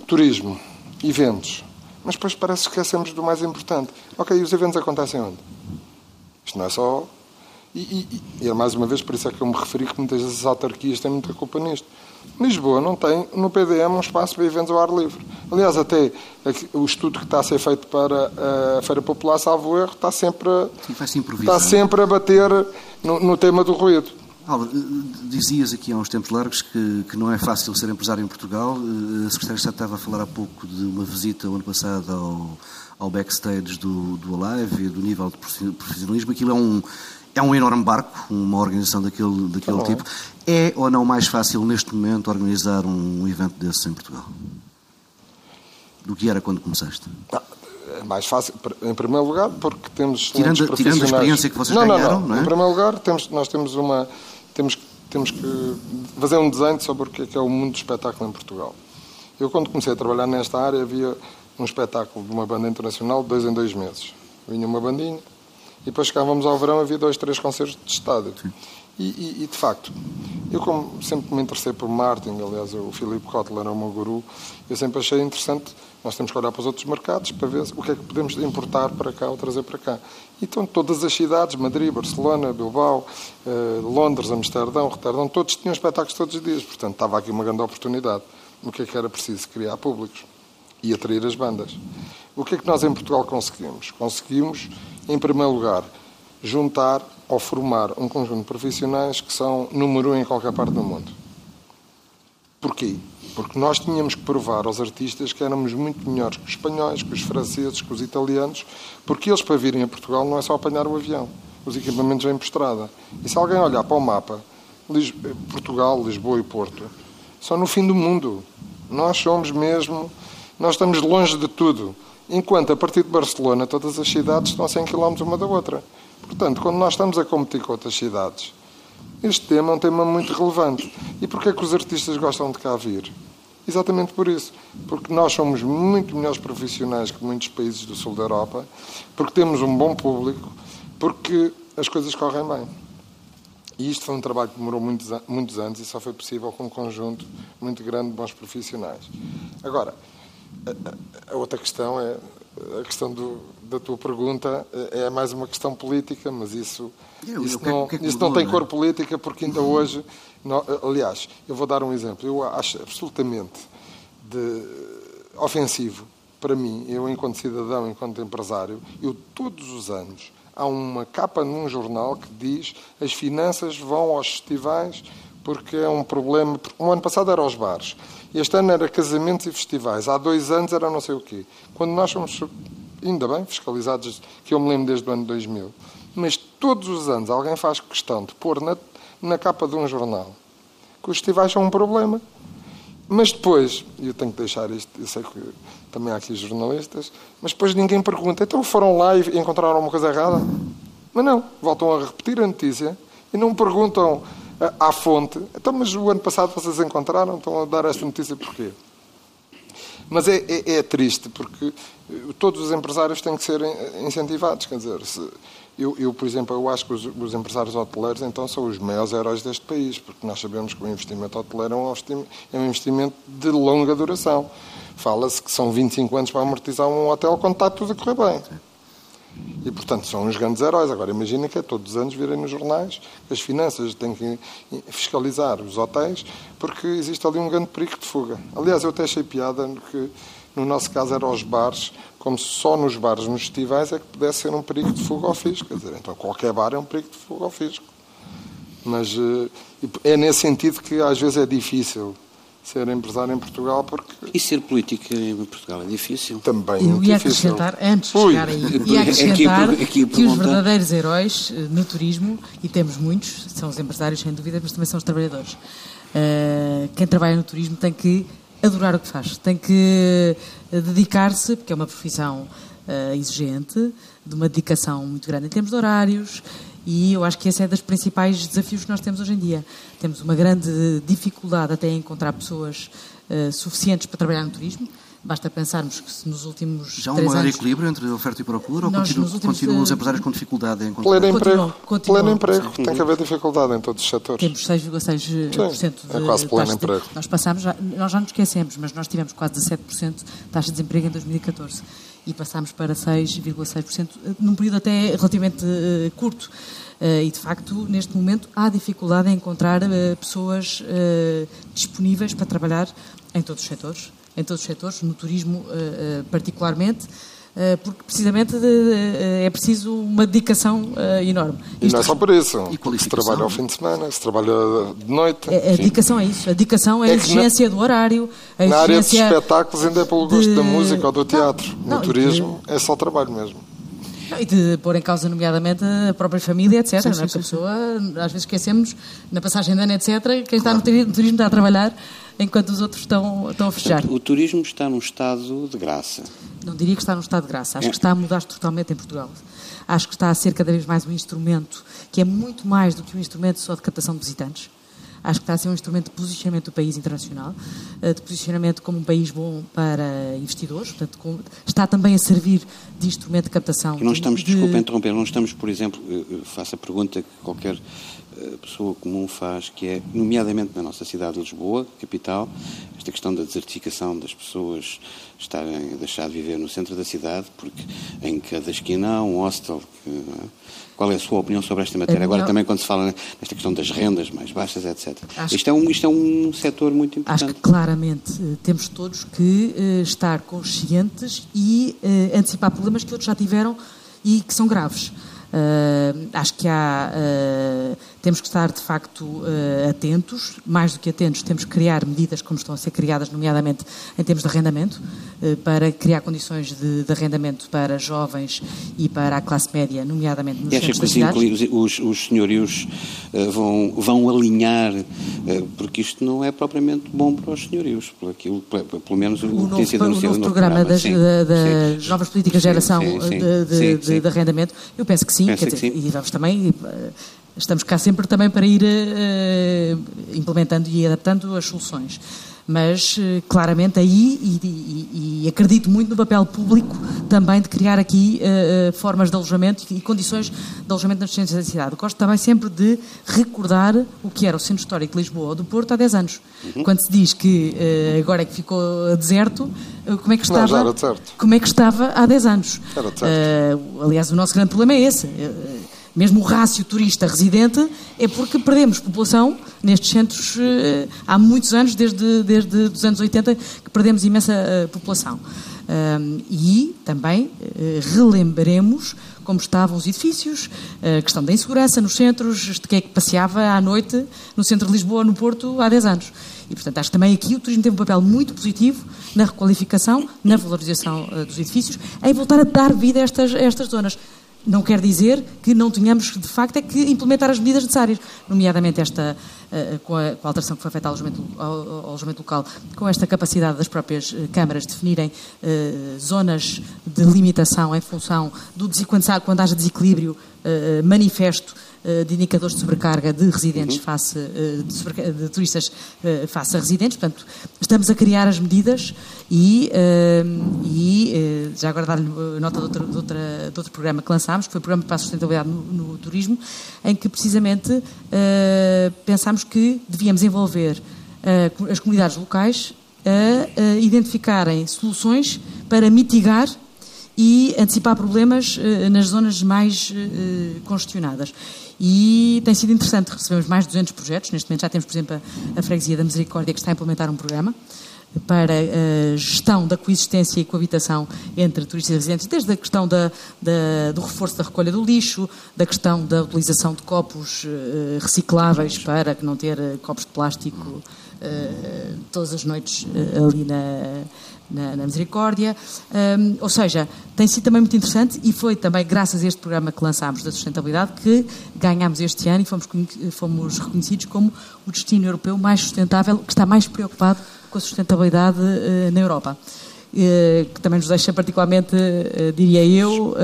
turismo, eventos, mas depois parece que esquecemos do mais importante. Ok, e os eventos acontecem onde? Isto não é só... E, e, e, é mais uma vez, por isso é que eu me referi que muitas vezes as autarquias têm muita culpa nisto. Lisboa não tem no PDM um espaço para eventos ao ar livre. Aliás, até o estudo que está a ser feito para a Feira Popular, salvo erro, está sempre a, está sempre a bater no, no tema do ruído. Álvaro, dizias aqui há uns tempos largos que, que não é fácil ser empresário em Portugal. A Secretária de Estado estava a falar há pouco de uma visita o ano passado ao, ao backstage do, do Alive e do nível de profissionalismo. Aquilo é um, é um enorme barco, uma organização daquele, daquele tá tipo. É ou não mais fácil neste momento organizar um evento desses em Portugal? Do que era quando começaste? Não, é mais fácil, em primeiro lugar, porque temos tirando, tirando a experiência que vocês não, ganharam, não, não, não é? Em primeiro lugar, temos, nós temos uma temos temos que fazer um desenho sobre o que é, que é o mundo do espetáculo em Portugal. Eu quando comecei a trabalhar nesta área havia um espetáculo de uma banda internacional de dois em dois meses. Vinha uma bandinha, e depois chegávamos ao verão, havia dois, três concertos de estádio. E, e, e, de facto, eu como sempre me interessei por marketing, aliás, o Filipe Kotler era o meu guru, eu sempre achei interessante, nós temos que olhar para os outros mercados para ver o que é que podemos importar para cá ou trazer para cá. Então, todas as cidades, Madrid, Barcelona, Bilbao, eh, Londres, Amsterdão, Roterdão, todos tinham espetáculos todos os dias. Portanto, estava aqui uma grande oportunidade. O que é que era preciso? Criar públicos e atrair as bandas. O que é que nós em Portugal conseguimos? Conseguimos em primeiro lugar, juntar ou formar um conjunto de profissionais que são número um em qualquer parte do mundo. Porquê? Porque nós tínhamos que provar aos artistas que éramos muito melhores que os espanhóis, que os franceses, que os italianos, porque eles, para virem a Portugal, não é só apanhar o avião. Os equipamentos vêm por estrada. E se alguém olhar para o mapa, Portugal, Lisboa e Porto, são no fim do mundo. Nós somos mesmo. Nós estamos longe de tudo. Enquanto a partir de Barcelona todas as cidades estão a 100 km uma da outra. Portanto, quando nós estamos a competir com outras cidades, este tema é um tema muito relevante. E porquê é que os artistas gostam de cá vir? Exatamente por isso. Porque nós somos muito melhores profissionais que muitos países do sul da Europa, porque temos um bom público, porque as coisas correm bem. E isto foi um trabalho que demorou muitos, muitos anos e só foi possível com um conjunto muito grande de bons profissionais. Agora, a, outra questão é a questão do, da tua pergunta é mais uma questão política, mas isso, eu, isso, eu, não, que é que isso mudou, não tem é? cor política, porque ainda hoje. Não, aliás, eu vou dar um exemplo. Eu acho absolutamente de, ofensivo para mim, eu enquanto cidadão, enquanto empresário, eu todos os anos há uma capa num jornal que diz as finanças vão aos festivais porque é um problema. Um ano passado era aos bares, este ano era casamentos e festivais, há dois anos era não sei o quê. Quando nós somos, ainda bem, fiscalizados, que eu me lembro desde o ano 2000, mas todos os anos alguém faz questão de pôr na, na capa de um jornal que os festivais são um problema. Mas depois, e eu tenho que deixar isto, eu sei que também há aqui jornalistas, mas depois ninguém pergunta, então foram lá e encontraram uma coisa errada? Mas não, voltam a repetir a notícia e não perguntam à fonte, então, mas o ano passado vocês encontraram, estão a dar esta notícia porquê? Mas é, é, é, triste, porque todos os empresários têm que ser incentivados. Quer dizer, se, eu, eu, por exemplo, eu acho que os, os, empresários hoteleiros então são os maiores heróis deste país, porque nós sabemos que o investimento hoteleiro é um investimento, é um investimento de longa duração. Fala-se que são 25 anos para amortizar um hotel quando está tudo a correr bem. E, portanto, são uns grandes heróis. Agora, imagina que é todos os anos virem nos jornais as finanças têm que fiscalizar os hotéis porque existe ali um grande perigo de fuga. Aliás, eu até achei piada que, no nosso caso, eram os bares, como se só nos bares, nos festivais, é que pudesse ser um perigo de fuga ao fisco. Quer dizer, então qualquer bar é um perigo de fuga ao fisco. Mas eh, é nesse sentido que às vezes é difícil ser empresário em Portugal porque... E ser político em Portugal é difícil? Também Eu ia acrescentar, antes de chegar aí, ia acrescentar aqui, aqui que os verdadeiros heróis eh, no turismo, e temos muitos, são os empresários sem dúvida, mas também são os trabalhadores. Uh, quem trabalha no turismo tem que adorar o que faz, tem que eh, dedicar-se, porque é uma profissão uh, exigente, de uma dedicação muito grande em termos de horários, e eu acho que esse é dos principais desafios que nós temos hoje em dia. Temos uma grande dificuldade até em encontrar pessoas uh, suficientes para trabalhar no turismo. Basta pensarmos que se nos últimos Já há um maior equilíbrio entre oferta e procura nós, ou continuam, continuam os empresários com dificuldade em encontrar? Pleno emprego. Continuam, Pleno emprego. Sim. Tem que haver dificuldade em todos os setores. Temos 6,6% de é quase pleno emprego. De, nós passamos, nós já nos esquecemos, mas nós tivemos quase 17% de taxa de desemprego em 2014 e passámos para 6,6% num período até relativamente uh, curto. Uh, e, de facto, neste momento há dificuldade em encontrar uh, pessoas disponíveis para trabalhar em todos os setores, em todos os setores, no turismo particularmente, porque precisamente é preciso uma dedicação enorme. E não é só por isso. E se trabalha ao fim de semana, se trabalha de noite. A, a dedicação é isso. A dedicação é, é a exigência na, do horário. A na área dos espetáculos ainda é pelo gosto de, da música ou do teatro. Não, no não, turismo de, é só trabalho mesmo. E de pôr em causa, nomeadamente, a própria família, etc. Sim, é? Sim, a pessoa, às vezes esquecemos, na passagem de ano, etc., quem está no turismo está a trabalhar enquanto os outros estão, estão a fechar. O turismo está num estado de graça. Não diria que está num estado de graça, acho é. que está a mudar totalmente em Portugal. Acho que está a ser cada vez mais um instrumento que é muito mais do que um instrumento só de captação de visitantes Acho que está a ser um instrumento de posicionamento do país internacional, eh, de posicionamento como um país bom para investidores, portanto, está também a servir de instrumento de captação. Não estamos, de... desculpa interromper, não estamos, por exemplo, faço a pergunta que qualquer eh, pessoa comum faz, que é, nomeadamente na nossa cidade de Lisboa, capital, esta questão da desertificação das pessoas estarem a deixar de viver no centro da cidade, porque em cada esquina há um hostel que é? Qual é a sua opinião sobre esta matéria? Agora também quando se fala nesta questão das rendas mais baixas, etc. Acho isto, é um, isto é um setor muito importante. Acho que claramente eh, temos todos que uh, estar conscientes e uh, antecipar problemas que outros já tiveram e que são graves. Uh, acho que há, temos que estar de facto uh, atentos, mais do que atentos, temos que criar medidas como estão a ser criadas, nomeadamente em termos de arrendamento, para criar condições de, de, arrendamento para jovens e para a classe média, nomeadamente nos e centros que assim, os, os senhorios vão, vão alinhar, porque isto não é propriamente bom para os senhorios, por aquilo, pelo menos o, o que tem sido anunciado. O novo programa, programa das, sim, das sim, novas políticas de geração sim, de, de, de arrendamento, eu penso que sim, quer dizer, e vamos também, eh, estamos cá sempre também para ir uh, implementando e adaptando as soluções. Mas, uh, claramente, aí, e, e, e, acredito muito no papel público também de criar aqui uh, formas de alojamento e condições de alojamento nas centros da cidade. Gosto também sempre de recordar o que era o Centro Histórico de Lisboa ou do Porto há 10 anos. Uhum. Quando se diz que agora é que ficou deserto, como é que estava? Não, como é que estava há 10 anos? Aliás, o nosso grande problema é esse mesmo o rácio turista-residente, é porque perdemos população nestes centros eh, há muitos anos, desde, desde os anos 80, que perdemos imensa eh, população. e também eh, relembremos como estavam os edifícios, a questão da insegurança nos centros, de quem é que passeava à noite no centro de Lisboa, no Porto, há 10 anos. E, portanto, acho que também aqui o turismo tem um papel muito positivo na requalificação, na valorização dos edifícios, em voltar a dar vida a estas, a estas zonas. Não quer dizer que não tenhamos, de facto, é que implementar as medidas necessárias, nomeadamente esta, uh, com, a, com, a, alteração que foi feita ao alojamento, ao, ao alojamento, local, com esta capacidade das próprias uh, câmaras definirem uh, zonas de limitação em função do quando, quando haja desequilíbrio manifesto eh, de indicadores de sobrecarga de residentes uhum. face, eh, de, de, turistas eh, face a residentes. Portanto, estamos a criar as medidas e, e já agora dar-lhe nota de, outra, de, outra, de, outro programa que lançámos, que foi o Programa para a Sustentabilidade no, no Turismo, em que precisamente pensámos que devíamos envolver as comunidades locais a identificarem soluções para mitigar e antecipar problemas nas zonas mais congestionadas. E tem sido interessante, recebemos mais de 200 projetos, neste momento já temos, por exemplo, a, Freguesia da Misericórdia que está a implementar um programa para a gestão da coexistência e coabitação entre turistas e residentes, desde a questão da, da, do reforço da recolha do lixo, da questão da utilização de copos uh, recicláveis para não ter uh, copos de plástico todas as noites ali na na, na Misericórdia. Um, ou seja, tem sido também muito interessante e foi também graças a este programa que lançámos da sustentabilidade que ganhámos este ano e fomos, fomos reconhecidos como o destino europeu mais sustentável, que está mais preocupado com a sustentabilidade uh, na Europa. Uh, que também nos deixa particularmente, uh, diria eu,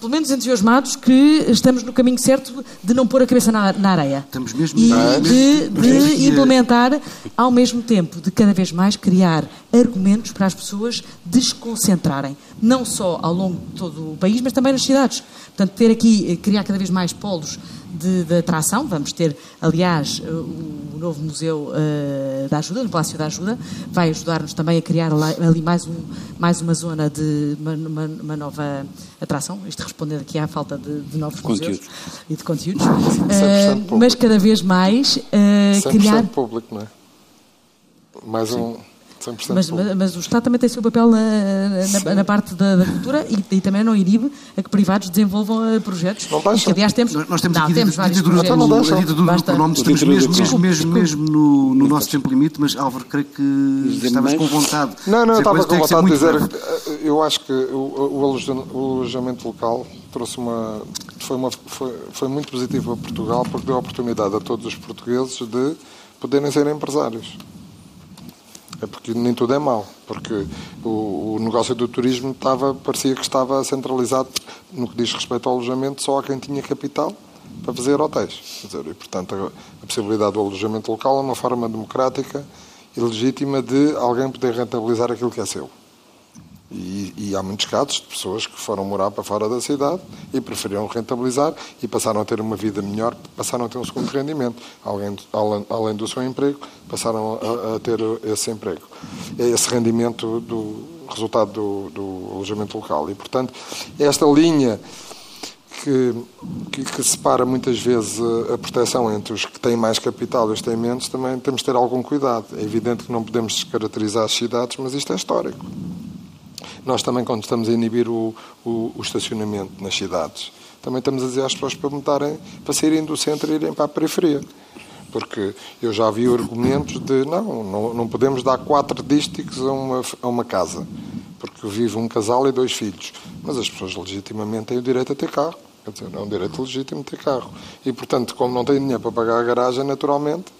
pelo menos entusiasmados que estamos no caminho certo de não pôr a cabeça na, na areia. Estamos mesmo e de, de implementar, ao mesmo tempo, de cada vez mais criar argumentos para as pessoas desconcentrarem, não só ao longo de todo o país, mas também nas cidades. Portanto, ter aqui, eh, criar cada vez mais polos de, de, atração. Vamos ter, aliás, o novo Museu uh, da Ajuda, no Palácio da Ajuda, vai ajudar-nos também a criar ali mais, um, mais uma zona de uma, uma, uma nova atração. Isto respondendo aqui à falta de, de novos conteúdos e de conteúdos. Uh, mas cada vez mais uh, criar. público, não é? Mais um. Mas, mas, mas, o Estado também tem o seu papel na, na, na parte da, da, cultura e, e, também não inibe a que privados desenvolvam uh, projetos. Não basta. aliás, temos, nós, nós temos não, aqui temos vários ditadura, projetos. Não, a ditadura do pronome, estamos mesmo, mesmo, mesmo, mesmo no, no nosso tempo limite, mas Álvaro, creio que estavas com vontade. Não, não, eu estava com vontade de dizer, eu acho que o, o alojamento local trouxe uma foi, uma, foi, foi muito positivo a Portugal porque deu a oportunidade a todos os portugueses de poderem ser empresários. É porque nem tudo é mau, porque o, o, negócio do turismo estava, parecia que estava centralizado no que diz respeito ao alojamento só a quem tinha capital para fazer hotéis. Dizer, e, portanto, a, a possibilidade do alojamento local é uma forma democrática e legítima de alguém poder rentabilizar aquilo que é seu. E, e, há muitos casos de pessoas que foram morar para fora da cidade e preferiram rentabilizar e passaram a ter uma vida melhor, passaram a ter um segundo rendimento. Além, além, do seu emprego, passaram a, a, ter esse emprego. É esse rendimento do resultado do, do alojamento local. E, portanto, esta linha que, que, que, separa muitas vezes a, a, proteção entre os que têm mais capital e os que têm menos, também temos de ter algum cuidado. É evidente que não podemos descaracterizar as cidades, mas isto é histórico. Nós também, quando estamos a inibir o, o, o estacionamento nas cidades, também estamos a dizer às pessoas para mudarem, para saírem do centro e irem para a periferia. Porque eu já vi argumentos de não, não, não podemos dar quatro dísticos a uma, a uma casa, porque vive um casal e dois filhos. Mas as pessoas legitimamente têm o direito a ter carro. Quer dizer, é um direito legítimo ter carro. E, portanto, como não têm dinheiro para pagar a garagem, naturalmente,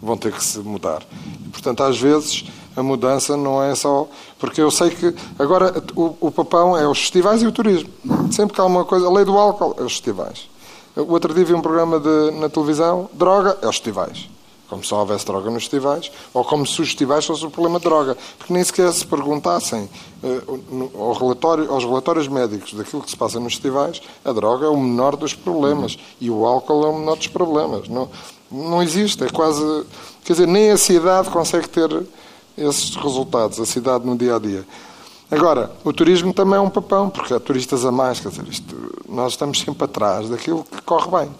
vão ter que se mudar. E, portanto, às vezes a mudança não é só. Porque eu sei que agora o, o papão é os festivais e o turismo. Sempre que há uma coisa. A lei do álcool é os festivais. O outro dia vi um programa de, na televisão, droga é os festivais. como se houvesse droga nos festivais, ou como se os festivais fossem o problema de droga. Porque nem sequer se perguntassem uh, ao relatório, aos relatórios médicos daquilo que se passa nos festivais, a droga é o menor dos problemas e o álcool é o menor dos problemas. Não, não existe, é quase. Quer dizer, nem a cidade consegue ter esses resultados, a cidade no dia a dia. Agora, o turismo também é um papão, porque há turistas a mais, quer dizer, isto, nós estamos sempre atrás daquilo que corre bem.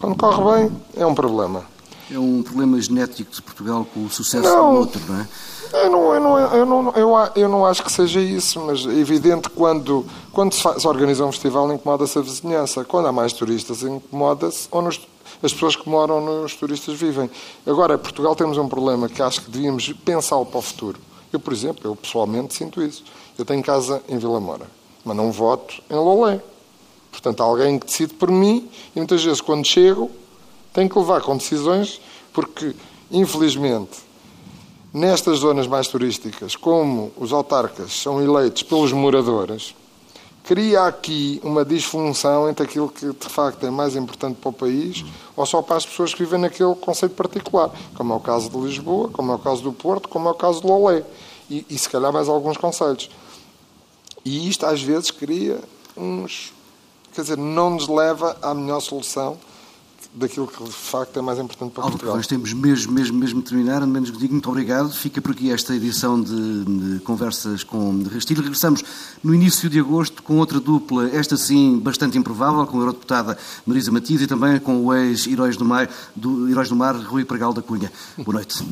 Quando corre bem, é um problema. É um problema genético de Portugal com o sucesso não, do outro, não é? Eu não, eu, não, eu, não, eu, eu não acho que seja isso, mas é evidente que quando, quando se, faz, se organiza um festival incomoda-se a vizinhança. Quando há mais turistas, incomoda-se onde as pessoas que moram nos turistas vivem. Agora, em Portugal temos um problema que acho que devíamos pensá-lo para o futuro. Eu, por exemplo, eu pessoalmente sinto isso. Eu tenho casa em Vila Moura, mas não voto em Lolé. Portanto, há alguém que decide por mim e muitas vezes, quando chego, tenho que levar com decisões, porque, infelizmente, nestas zonas mais turísticas, como os autarcas são eleitos pelos moradores, cria aqui uma disfunção entre aquilo que de facto é mais importante para o país ou só para as pessoas que vivem naquele conceito particular, como é o caso de Lisboa, como é o caso do Porto, como é o caso de Lolé e, e se calhar mais alguns conselhos. E isto às vezes cria uns quer dizer, não nos leva à melhor solução daquilo que de facto é mais importante para Portugal. Nós temos mesmo, mesmo, mesmo de terminar, menos digo muito obrigado. Fica por aqui esta edição de, de conversas com Rastilho. Regressamos no início de agosto com outra dupla, esta sim bastante improvável, com a eurodeputada Marisa Matias e também com o ex-Heróis do Mar, do, Heróis do Mar Rui Pregal da Cunha. Boa noite.